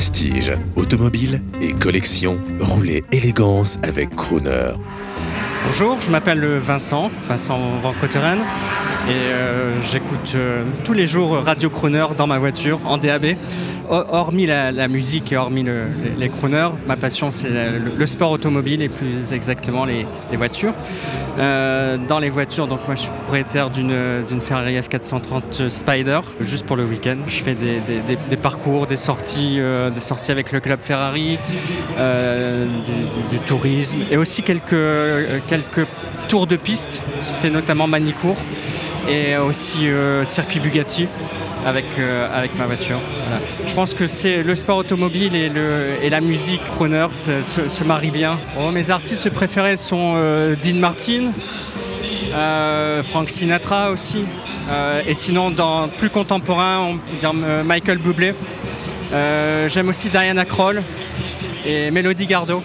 Prestige, automobile et collection, roulez élégance avec Crooner. Bonjour, je m'appelle Vincent, Vincent Van Coteren, et euh, j'écoute euh, tous les jours Radio Crooner dans ma voiture en DAB. Hormis la, musique et hormis les, crooners, ma passion c'est le, sport automobile et plus exactement les, voitures. Euh, dans les voitures, donc moi je suis propriétaire d'une Ferrari F430 Spider, juste pour le week-end. Je fais des, parcours, des sorties, des sorties avec le club Ferrari, du, tourisme et aussi quelques quelques tours de piste. J'ai fait notamment Manicourt et aussi euh, circuit Bugatti avec, euh, avec ma voiture. Je pense que c'est le sport automobile et, le, et la musique crooner se, marient bien. mes artistes préférés sont euh, Dean Martin, Frank Sinatra aussi. et sinon, dans plus contemporain, on peut dire Michael Bublé. J'aime aussi Diana Kroll et Melody Gardot.